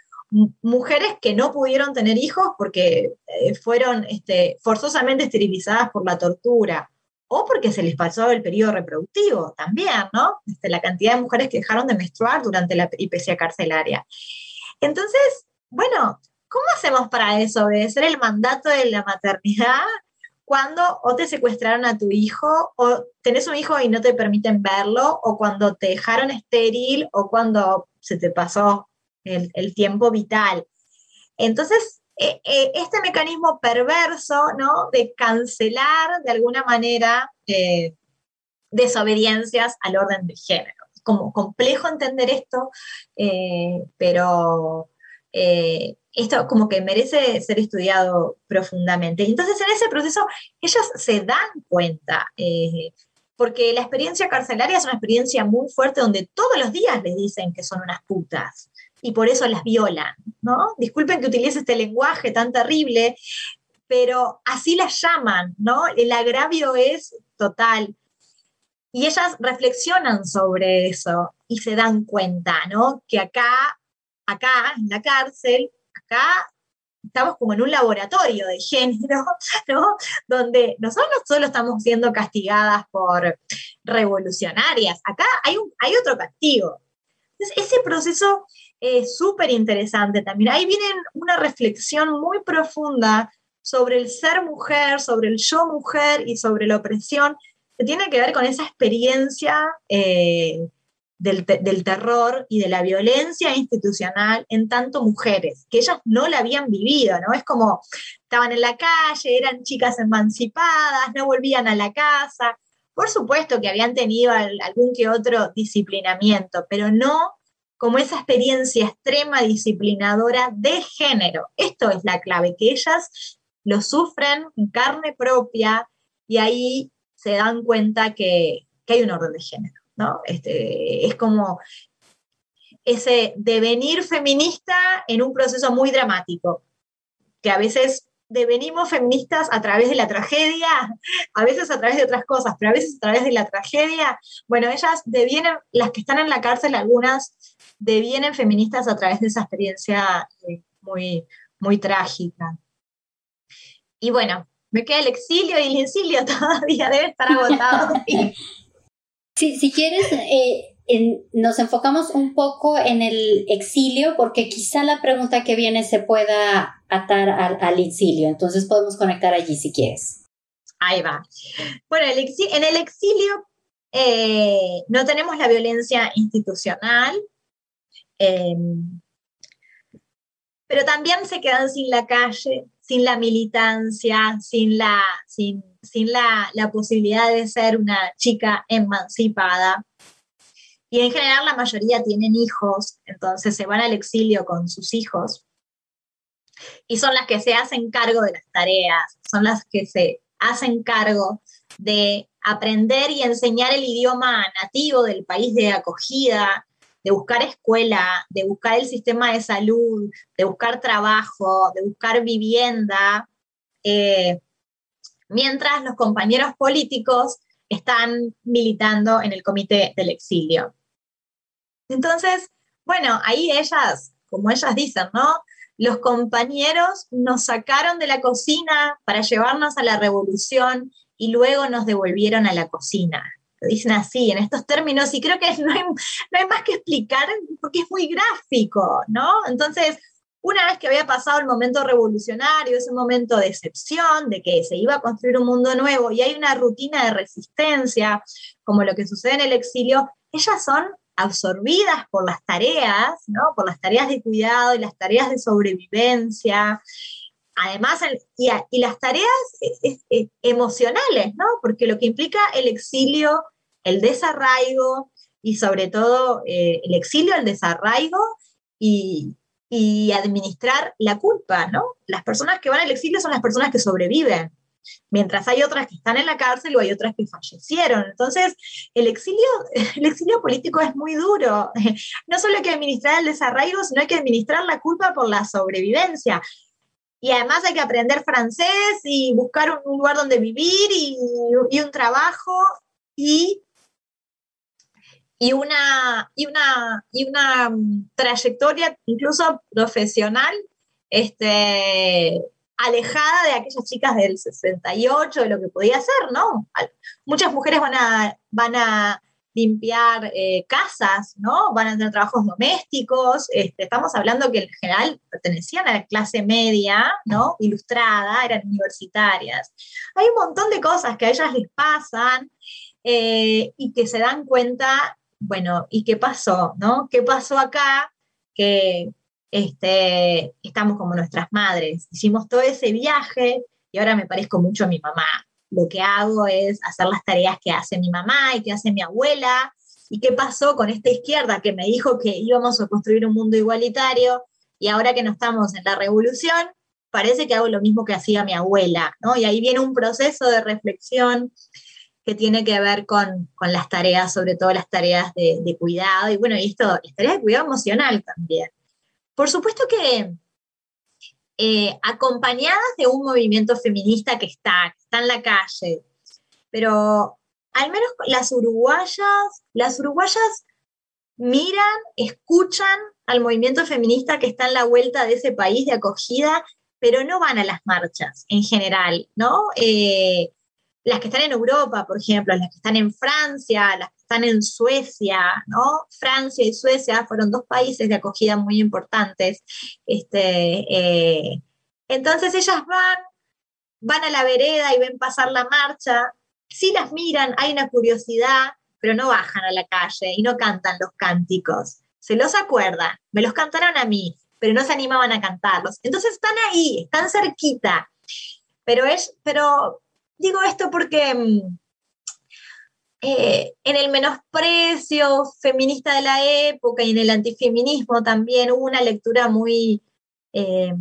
mujeres que no pudieron tener hijos porque eh, fueron este, forzosamente esterilizadas por la tortura o porque se les pasó el periodo reproductivo también, ¿no? Este, la cantidad de mujeres que dejaron de menstruar durante la peripecia carcelaria. Entonces, bueno, ¿cómo hacemos para desobedecer el mandato de la maternidad cuando o te secuestraron a tu hijo, o tenés un hijo y no te permiten verlo, o cuando te dejaron estéril, o cuando se te pasó el, tiempo vital. Entonces, eh, eh, este mecanismo perverso, ¿no? De cancelar de alguna manera eh, desobediencias al orden de género. Como complejo entender esto, pero esto como que merece ser estudiado profundamente. Entonces, en ese proceso, ellas se dan cuenta, porque la experiencia carcelaria es una experiencia muy fuerte donde todos los días les dicen que son unas putas y por eso las violan, ¿no? Disculpen que utilice este lenguaje tan terrible, pero así las llaman, ¿no? El agravio es total. Y ellas reflexionan sobre eso y se dan cuenta, ¿no? Que acá, acá, en la cárcel, acá estamos como en un laboratorio de género, ¿no? Donde nosotros no solo estamos siendo castigadas por revolucionarias, acá hay, un, hay otro castigo. Ese proceso es súper interesante también. Ahí viene una reflexión muy profunda sobre el ser mujer, sobre el yo mujer y sobre la opresión, que tiene que ver con esa experiencia eh, del, terror y de la violencia institucional en tanto mujeres, que ellas no la habían vivido, ¿no? Es como estaban en la calle, eran chicas emancipadas, no volvían a la casa. Por supuesto que habían tenido algún que otro disciplinamiento, pero no como esa experiencia extrema disciplinadora de género. Esto es la clave, que ellas lo sufren en carne propia y ahí se dan cuenta que, que hay un orden de género. ¿no? Este, es como ese devenir feminista en un proceso muy dramático, que a veces devenimos feministas a través de la tragedia, a veces a través de otras cosas, pero a veces a través de la tragedia. Bueno, ellas devienen, las que están en la cárcel, algunas devienen feministas a través de esa experiencia eh, muy, muy trágica. Y bueno, me queda el exilio y el exilio todavía debe estar agotado. Sí, si quieres, eh, nos enfocamos un poco en el exilio, porque quizá la pregunta que viene se pueda atar al, exilio. Entonces podemos conectar allí si quieres. Ahí va. Bueno, en el exilio eh, no tenemos la violencia institucional, em, pero también se quedan sin la calle, sin la militancia, sin la, sin sin la, posibilidad de ser una chica emancipada. Y en general la mayoría tienen hijos, entonces se van al exilio con sus hijos. Y son las que se hacen cargo de las tareas, son las que se hacen cargo de aprender y enseñar el idioma nativo del país de acogida, de buscar escuela, de buscar el sistema de salud, de buscar trabajo, de buscar vivienda. Eh, mientras los compañeros políticos están militando en el comité del exilio. Entonces, bueno, ahí ellas, como ellas dicen, ¿no? Los compañeros nos sacaron de la cocina para llevarnos a la revolución y luego nos devolvieron a la cocina. Lo dicen así, en estos términos, y creo que no hay, no más que explicar porque es muy gráfico, ¿no? Entonces, una vez que había pasado el momento revolucionario, ese momento de excepción, de que se iba a construir un mundo nuevo y hay una rutina de resistencia, como lo que sucede en el exilio, ellas son absorbidas por las tareas, ¿no? por las tareas de cuidado y las tareas de sobrevivencia. Además, y, las tareas emocionales, ¿no? porque lo que implica el exilio, el desarraigo y sobre todo eh, el exilio, el desarraigo y, y administrar la culpa, ¿no? Las personas que van al exilio son las personas que sobreviven, mientras hay otras que están en la cárcel o hay otras que fallecieron. Entonces, el exilio, el exilio político es muy duro. No solo hay que administrar el desarraigo, sino hay que administrar la culpa por la sobrevivencia. Y además hay que aprender francés y buscar un lugar donde vivir y, y un trabajo y y una, y una, y una mm, trayectoria incluso profesional este, alejada de aquellas chicas del 68, de lo que podía ser, ¿no? Muchas mujeres van a, van a limpiar eh, casas, ¿no? Van a tener trabajos domésticos. Este, estamos hablando que en general pertenecían a la clase media, ¿no? Ilustrada, eran universitarias. Hay un montón de cosas que a ellas les pasan eh, y que se dan cuenta, bueno, ¿y qué pasó, no? ¿Qué pasó acá? Que este, estamos como nuestras madres. Hicimos todo ese viaje y ahora me parezco mucho a mi mamá lo que hago es hacer las tareas que hace mi mamá y que hace mi abuela. ¿Y qué pasó con esta izquierda que me dijo que íbamos a construir un mundo igualitario y ahora que no estamos en la revolución, parece que hago lo mismo que hacía mi abuela, ¿no? Y ahí viene un proceso de reflexión que tiene que ver con, las tareas, sobre todo las tareas de, de, cuidado, y bueno, y esto, las tareas de cuidado emocional también. Por supuesto que eh, acompañadas de un movimiento feminista que está, está en la calle. Pero al menos las uruguayas, las uruguayas miran, escuchan al movimiento feminista que está en la vuelta de ese país de acogida, pero no van a las marchas en general, ¿no? Eh, las que están en Europa, por ejemplo, las que están en Francia, las están en Suecia, ¿no? Francia y Suecia fueron dos países de acogida muy importantes. Este, eh, entonces ellas van, van a la vereda y ven pasar la marcha, sí las miran, hay una curiosidad, pero no bajan a la calle y no cantan los cánticos. Se los acuerdan, me los cantaron a mí, pero no se animaban a cantarlos. Entonces están ahí, están cerquita. Pero es, pero Digo esto porque mm, eh, en el menosprecio feminista de la época y en el antifeminismo también hubo una lectura muy eh,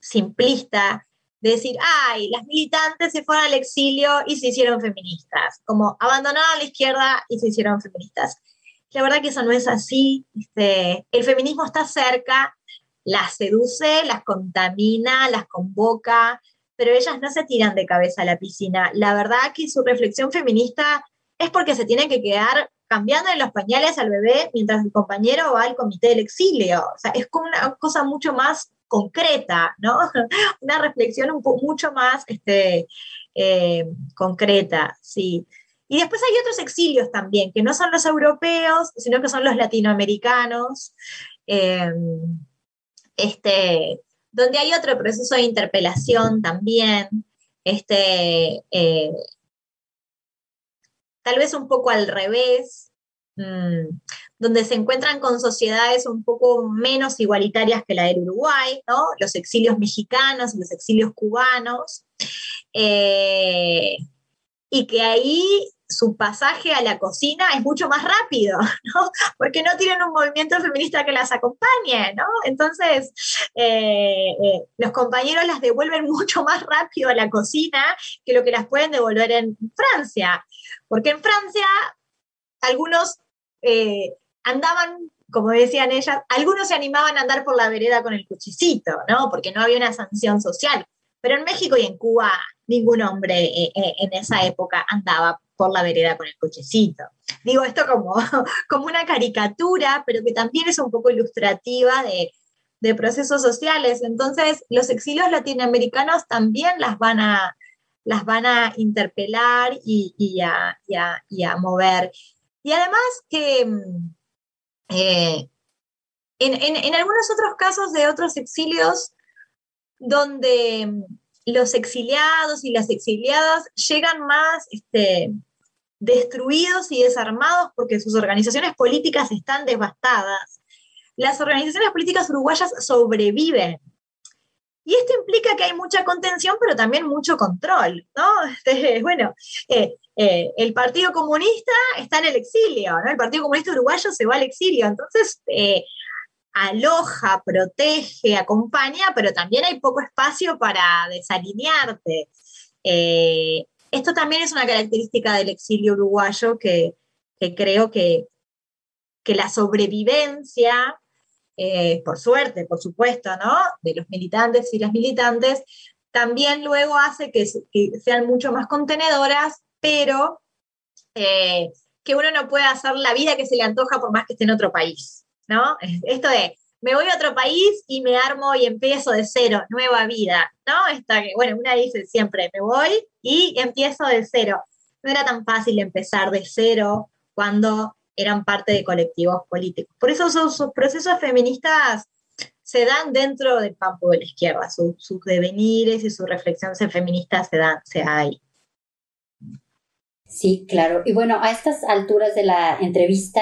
simplista de decir, ay, las militantes se fueron al exilio y se hicieron feministas, como abandonaron la izquierda y se hicieron feministas. La verdad que eso no es así. Este, el feminismo está cerca, las seduce, las contamina, las convoca, pero ellas no se tiran de cabeza a la piscina. La verdad que su reflexión feminista es porque se tienen que quedar cambiando en los pañales al bebé mientras el compañero va al comité del exilio. O sea, es como una cosa mucho más concreta, ¿no? Una reflexión mucho más este, eh, concreta, sí. Y después hay otros exilios también, que no son los europeos, sino que son los latinoamericanos. Eh, este, donde hay otro proceso de interpelación también, este, eh, tal vez un poco al revés, mm, donde se encuentran con sociedades un poco menos igualitarias que la del Uruguay, los exilios mexicanos, los exilios cubanos, eh, y que ahí su pasaje a la cocina es mucho más rápido, ¿no? Porque no tienen un movimiento feminista que las acompañe, ¿no? Entonces, eh, eh, los compañeros las devuelven mucho más rápido a la cocina que lo que las pueden devolver en Francia. Porque en Francia, algunos eh, andaban como decían ellas, algunos se animaban a andar por la vereda con el cuchicito, ¿no? Porque no había una sanción social. Pero en México y en Cuba ningún hombre en esa época andaba por la vereda con el cochecito. Digo esto como, como una caricatura, pero que también es un poco ilustrativa de, procesos sociales. Entonces, los exilios latinoamericanos también las van a, las van a interpelar y, a, mover. Y además que mm, eh, en, algunos otros casos de otros exilios, donde mm, los exiliados y las exiliadas llegan más este, destruidos y desarmados porque sus organizaciones políticas están devastadas. Las organizaciones políticas uruguayas sobreviven. Y esto implica que hay mucha contención, pero también mucho control, ¿no? Este, bueno, eh, eh, el Partido Comunista está en el exilio. El Partido Comunista Uruguayo se va al exilio, entonces eh, aloja, protege, acompaña, pero también hay poco espacio para desalinearte. Eh, esto también es una característica del exilio uruguayo que, creo que, que, la sobrevivencia, eh, por suerte, por supuesto, ¿no? de los militantes y las militantes, también luego hace que, sean mucho más contenedoras, pero eh, que uno no pueda hacer la vida que se le antoja por más que esté en otro país. ¿no? Esto de, me voy a otro país y me armo y empiezo de cero, nueva vida, ¿no? Esta que, bueno, una dice siempre, me voy y empiezo de cero. No era tan fácil empezar de cero cuando eran parte de colectivos políticos. Por eso sus, procesos feministas se dan dentro del campo de la izquierda, sus devenires y su reflexión feminista se dan, se ahí. Sí, claro. Y bueno, a estas alturas de la entrevista,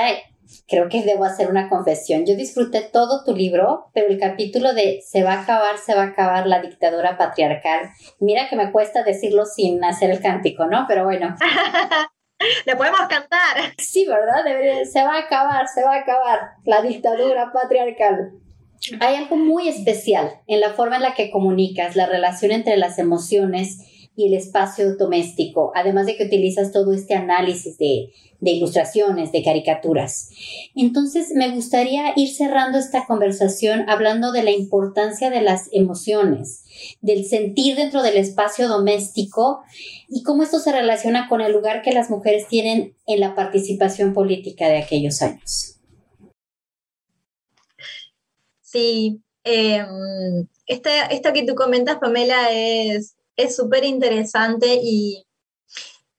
creo que debo hacer una confesión. Yo disfruté todo tu libro, pero el capítulo de se va a acabar, se va a acabar la dictadura patriarcal. Mira que me cuesta decirlo sin hacer el cántico, ¿no? Pero bueno. Le podemos cantar. Sí, ¿verdad? se va a acabar, se va a acabar la dictadura patriarcal. Hay algo muy especial en la forma en la que comunicas la relación entre las emociones y el espacio doméstico, además de que utilizas todo este análisis de, ilustraciones, de caricaturas. Entonces, me gustaría ir cerrando esta conversación hablando de la importancia de las emociones, del sentir dentro del espacio doméstico y cómo esto se relaciona con el lugar que las mujeres tienen en la participación política de aquellos años. Sí, esto que tú comentas, Pamela, es es súper interesante y,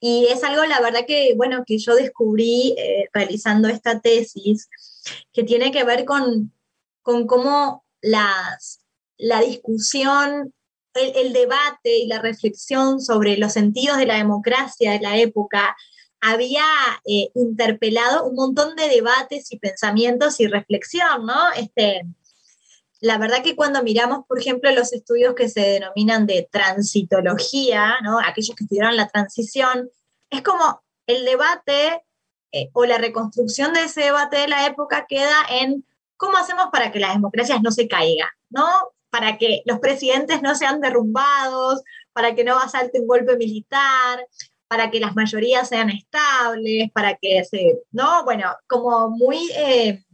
es algo, la verdad, que, bueno, que yo descubrí eh, realizando esta tesis, que tiene que ver con, con cómo las, la discusión, el, debate y la reflexión sobre los sentidos de la democracia de la época había eh, interpelado un montón de debates y pensamientos y reflexión, ¿no? Este, la verdad que cuando miramos, por ejemplo, los estudios que se denominan de transitología, ¿no? aquellos que estudiaron la transición, es como el debate eh, o la reconstrucción de ese debate de la época queda en cómo hacemos para que las democracias no se caigan, ¿no? Para que los presidentes no sean derrumbados, para que no asalte un golpe militar, para que las mayorías sean estables, para que se, ¿no? Bueno, como muy eh,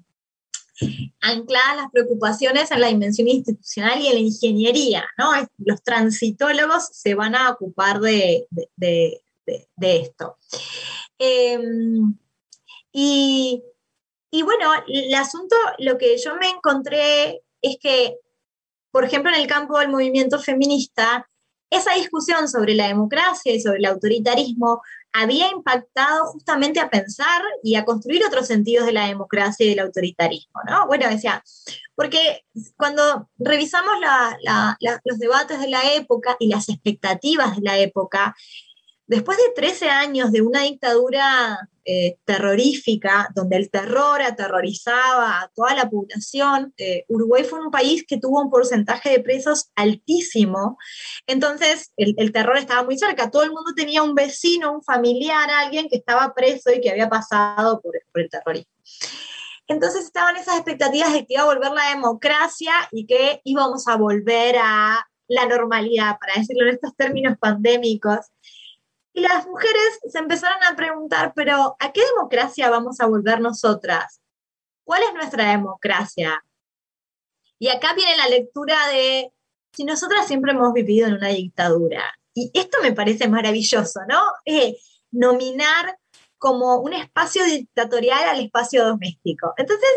ancladas las preocupaciones en la dimensión institucional y en la ingeniería, ¿no? Los transitólogos se van a ocupar de, esto. Em, y, y, bueno, el asunto, lo que yo me encontré es que, por ejemplo, en el campo del movimiento feminista, esa discusión sobre la democracia y sobre el autoritarismo había impactado justamente a pensar y a construir otros sentidos de la democracia y del autoritarismo, ¿no? Bueno, decía, porque cuando revisamos los debates de la época y las expectativas de la época, después de 13 años de una dictadura eh, terrorífica, donde el terror aterrorizaba a toda la población. Eh, Uruguay fue un país que tuvo un porcentaje de presos altísimo, entonces el, terror estaba muy cerca, todo el mundo tenía un vecino, un familiar, alguien que estaba preso y que había pasado por, por el terrorismo. Entonces estaban esas expectativas de que iba a volver la democracia y que íbamos a volver a la normalidad, para decirlo en estos términos pandémicos. Y las mujeres se empezaron a preguntar, pero ¿a qué democracia vamos a volver nosotras? ¿Cuál es nuestra democracia? Y acá viene la lectura de, si nosotras siempre hemos vivido en una dictadura, y esto me parece maravilloso, ¿no? Nominar como un espacio dictatorial al espacio doméstico. Entonces,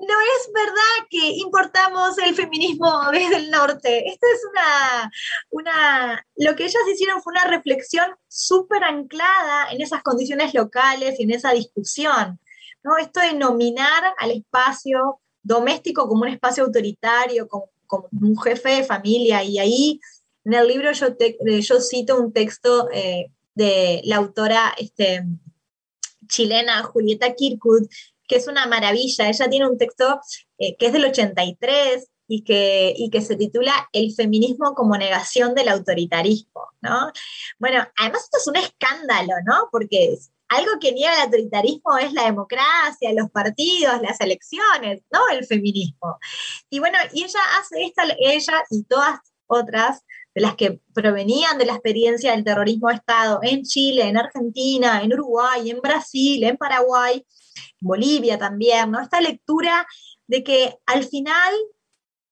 no es verdad que importamos el feminismo desde el norte. Esto es una, una, lo que ellas hicieron fue una reflexión súper anclada en esas condiciones locales y en esa discusión. ¿no? Esto de nominar al espacio doméstico como un espacio autoritario, como, un jefe de familia. Y ahí en el libro yo, yo cito un texto eh, de la autora este, chilena Julieta Kirkwood, que es una maravilla. Ella tiene un texto eh, que es del 83 y que, y que se titula El feminismo como negación del autoritarismo, ¿no? Bueno, además esto es un escándalo, ¿no? Porque algo que niega el autoritarismo es la democracia, los partidos, las elecciones, no el feminismo. Y bueno, y ella hace esta, ella y todas otras de las que provenían de la experiencia del terrorismo de Estado en Chile, en Argentina, en Uruguay, en Brasil, en Paraguay, Bolivia también, ¿no? Esta lectura de que al final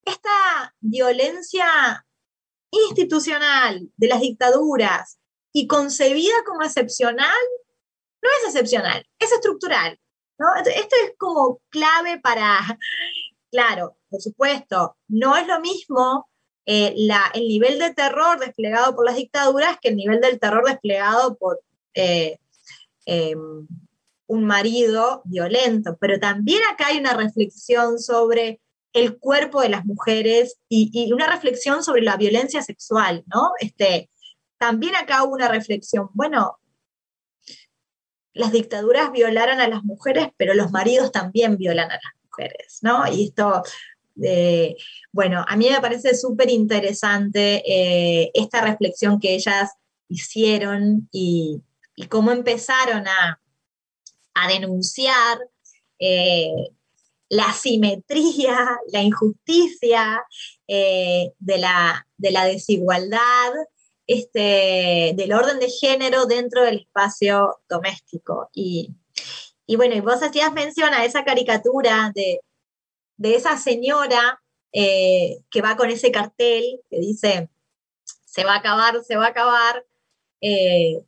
esta violencia institucional de las dictaduras y concebida como excepcional, no es excepcional, es estructural. ¿no? Esto es como clave para, claro, por supuesto, no es lo mismo eh, el nivel de terror desplegado por las dictaduras que el nivel del terror desplegado por eh, em, un marido violento, pero también acá hay una reflexión sobre el cuerpo de las mujeres y, una reflexión sobre la violencia sexual, ¿no? Este, también acá hubo una reflexión, bueno, las dictaduras violaron a las mujeres, pero los maridos también violan a las mujeres, ¿no? Y esto, eh, bueno, a mí me parece súper interesante eh, esta reflexión que ellas hicieron y, cómo empezaron a, denunciar eh, la simetría, la injusticia de, la, de la desigualdad este, del orden de género dentro del espacio doméstico. Y, bueno, y vos hacías mención a esa caricatura de, esa señora eh, que va con ese cartel que dice, se va a acabar, se va a acabar. Eh,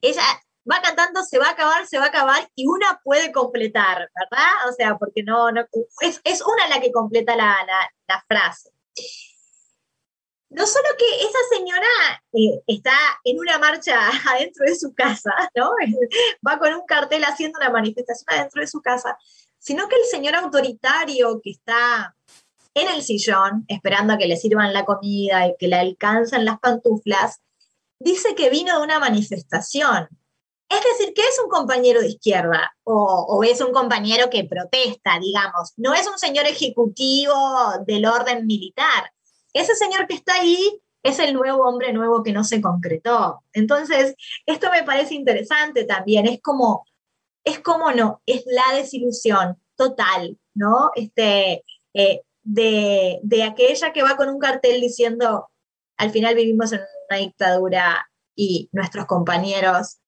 ella va cantando, se va a acabar, se va a acabar, y una puede completar, ¿verdad? O sea, porque no, no es, una la que completa la, la frase no solo que esa señora eh, está en una marcha adentro de su casa, ¿no? Va con un cartel haciendo una manifestación adentro de su casa, sino que el señor autoritario que está en el sillón, esperando a que le sirvan la comida y que le alcanzan las pantuflas, dice que vino de una manifestación. Es decir, que es un compañero de izquierda o, es un compañero que protesta, digamos. No es un señor ejecutivo del orden militar ese señor que está ahí es el nuevo hombre nuevo que no se concretó. Entonces, esto me parece interesante también, es como, es como no, es la desilusión total, ¿no? Este, eh, de, de aquella que va con un cartel diciendo, al final vivimos en una dictadura y nuestros compañeros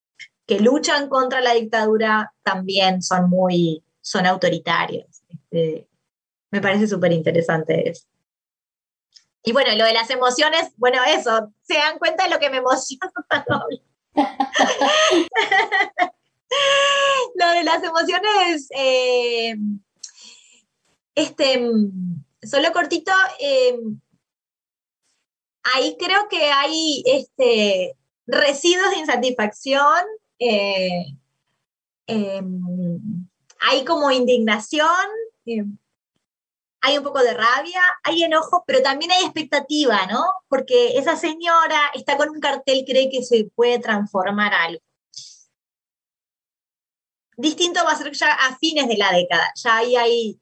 que luchan contra la dictadura también son muy, son autoritarios. Este, me parece súper interesante eso. Y bueno, lo de las emociones, bueno, eso, se dan cuenta de lo que me emociona. lo de las emociones, eh, este, solo cortito, eh, ahí creo que hay este, residuos de insatisfacción, eh, hay como indignación hay un poco de rabia, hay enojo, pero también hay expectativa, ¿no? Porque esa señora está con un cartel, cree que se puede transformar algo. Distinto va a ser ya a fines de la década, ya ahí hay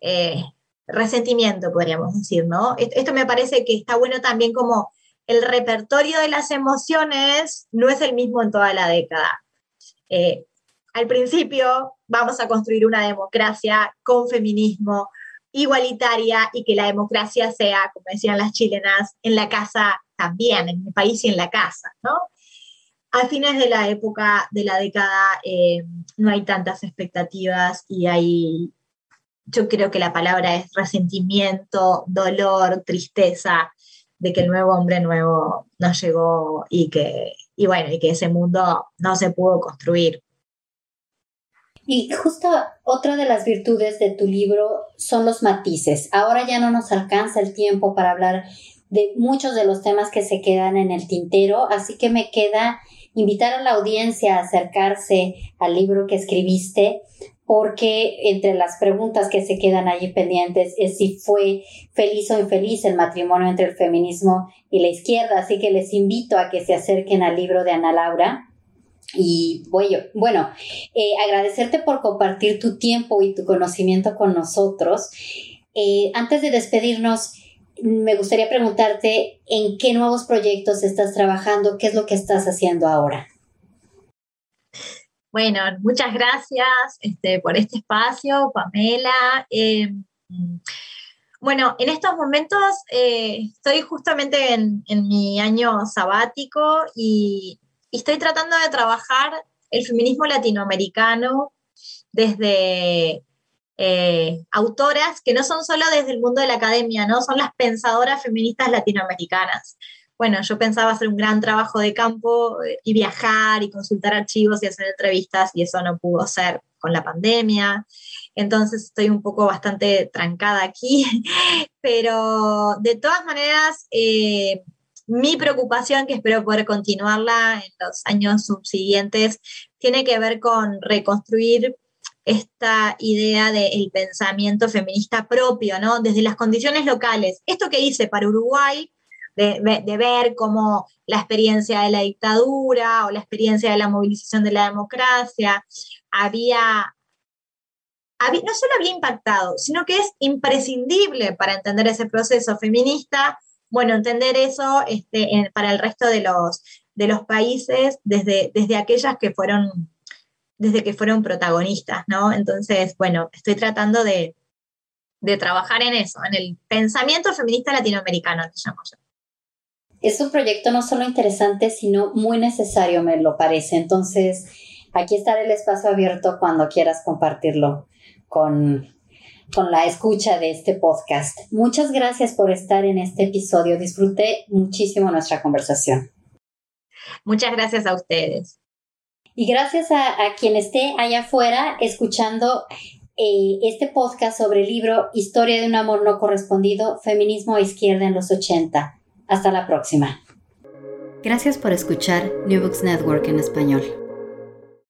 eh, resentimiento, podríamos decir, ¿no? Esto me parece que está bueno también como el repertorio de las emociones no es el mismo en toda la década. Eh, al principio vamos a construir una democracia con feminismo, igualitaria y que la democracia sea, como decían las chilenas, en la casa también, en el país y en la casa, ¿no? A fines de la época, de la década, eh, no hay tantas expectativas y hay, yo creo que la palabra es resentimiento, dolor, tristeza de que el nuevo hombre nuevo no llegó y que, y bueno, y que ese mundo no se pudo construir. Y justo otra de las virtudes de tu libro son los matices. Ahora ya no nos alcanza el tiempo para hablar de muchos de los temas que se quedan en el tintero, así que me queda invitar a la audiencia a acercarse al libro que escribiste, porque entre las preguntas que se quedan allí pendientes es si fue feliz o infeliz el matrimonio entre el feminismo y la izquierda, así que les invito a que se acerquen al libro de Ana Laura y bueno, eh, agradecerte por compartir tu tiempo y tu conocimiento con nosotros. Eh, antes de despedirnos, me gustaría preguntarte en qué nuevos proyectos estás trabajando, qué es lo que estás haciendo ahora. Bueno, muchas gracias este, por este espacio, Pamela. Em, bueno, en estos momentos eh, estoy justamente en, mi año sabático y y estoy tratando de trabajar el feminismo latinoamericano desde eh, autoras que no son solo desde el mundo de la academia, ¿no? Son las pensadoras feministas latinoamericanas. Bueno, yo pensaba hacer un gran trabajo de campo eh, y viajar y consultar archivos y hacer entrevistas y eso no pudo ser con la pandemia. Entonces estoy un poco bastante trancada aquí, pero de todas maneras, eh, mi preocupación, que espero poder continuarla en los años subsiguientes, tiene que ver con reconstruir esta idea del pensamiento feminista propio, ¿no? Desde las condiciones locales. Esto que hice para Uruguay, de, ver cómo la experiencia de la dictadura o la experiencia de la movilización de la democracia había, no solo había impactado, sino que es imprescindible para entender ese proceso feminista, bueno, entender eso este, para el resto de los, de los países desde, desde aquellas que fueron desde que fueron protagonistas, ¿no? Entonces, bueno, estoy tratando de, trabajar en eso, en el pensamiento feminista latinoamericano, te llamo yo. Es un proyecto no solo interesante, sino muy necesario, me lo parece. Entonces, aquí estará el espacio abierto cuando quieras compartirlo con, con la escucha de este podcast. Muchas gracias por estar en este episodio. Disfruté muchísimo nuestra conversación. Muchas gracias a ustedes. Y gracias a, quien esté allá afuera escuchando eh, este podcast sobre el libro Historia de un amor no correspondido, Feminismo a Izquierda en los 80. Hasta la próxima. Gracias por escuchar New Books Network en español.